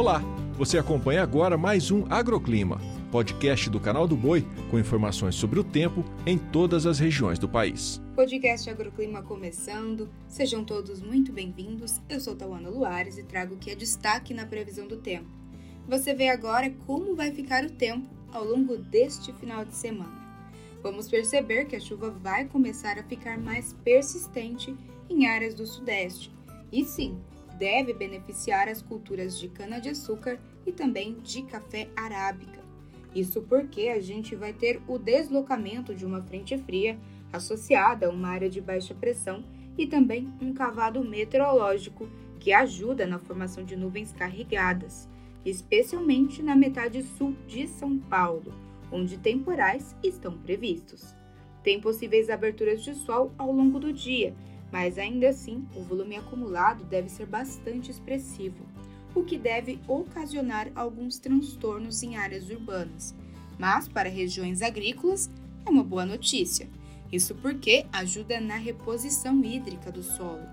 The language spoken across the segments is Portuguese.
Olá, você acompanha agora mais um Agroclima, podcast do canal do Boi com informações sobre o tempo em todas as regiões do país. Podcast Agroclima começando, sejam todos muito bem-vindos. Eu sou Tauana Luares e trago o que é destaque na previsão do tempo. Você vê agora como vai ficar o tempo ao longo deste final de semana. Vamos perceber que a chuva vai começar a ficar mais persistente em áreas do Sudeste. E sim, deve beneficiar as culturas de cana-de-açúcar e também de café arábica. Isso porque a gente vai ter o deslocamento de uma frente fria associada a uma área de baixa pressão e também um cavado meteorológico que ajuda na formação de nuvens carregadas, especialmente na metade sul de São Paulo, onde temporais estão previstos. Tem possíveis aberturas de sol ao longo do dia, mas ainda assim o volume acumulado deve ser bastante expressivo, o que deve ocasionar alguns transtornos em áreas urbanas. Mas para regiões agrícolas é uma boa notícia. Isso porque ajuda na reposição hídrica do solo.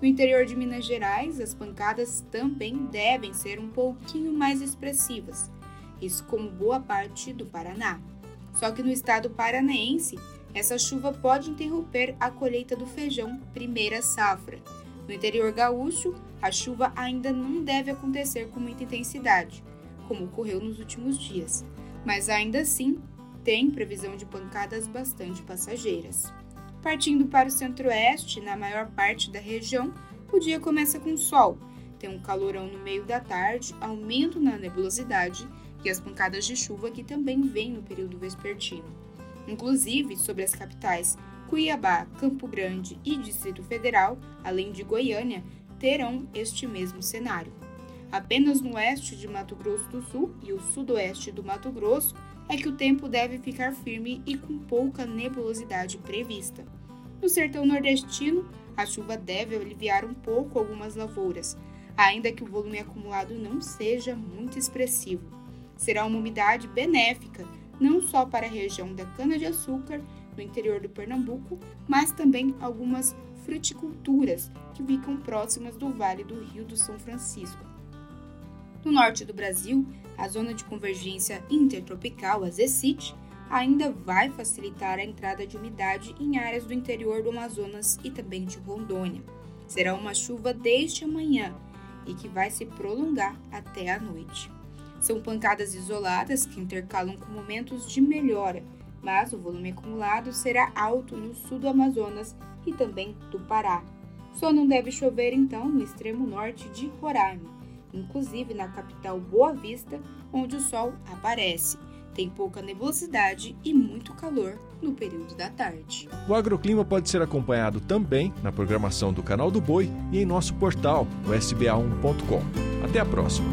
No interior de Minas Gerais, as pancadas também devem ser um pouquinho mais expressivas, isso como boa parte do Paraná. Só que no estado paranaense, essa chuva pode interromper a colheita do feijão primeira safra. No interior gaúcho, a chuva ainda não deve acontecer com muita intensidade, como ocorreu nos últimos dias, mas ainda assim tem previsão de pancadas bastante passageiras. Partindo para o centro-oeste, na maior parte da região, o dia começa com sol, tem um calorão no meio da tarde, aumento na nebulosidade e as pancadas de chuva que também vêm no período vespertino. Inclusive, sobre as capitais Cuiabá, Campo Grande e Distrito Federal, além de Goiânia, terão este mesmo cenário. Apenas no oeste de Mato Grosso do Sul e o sudoeste do Mato Grosso é que o tempo deve ficar firme e com pouca nebulosidade prevista. No sertão nordestino, a chuva deve aliviar um pouco algumas lavouras, ainda que o volume acumulado não seja muito expressivo. Será uma umidade benéfica, não só para a região da cana-de-açúcar, no interior do Pernambuco, mas também algumas fruticulturas que ficam próximas do Vale do Rio do São Francisco. No norte do Brasil, a zona de convergência intertropical, a ZECIT, ainda vai facilitar a entrada de umidade em áreas do interior do Amazonas e também de Rondônia. Será uma chuva desde amanhã e que vai se prolongar até a noite. São pancadas isoladas que intercalam com momentos de melhora, mas o volume acumulado será alto no sul do Amazonas e também do Pará. Só não deve chover então no extremo norte de Roraima, inclusive na capital Boa Vista, onde o sol aparece. Tem pouca nebulosidade e muito calor no período da tarde. O agroclima pode ser acompanhado também na programação do Canal do Boi e em nosso portal, o sba1.com. Até a próxima!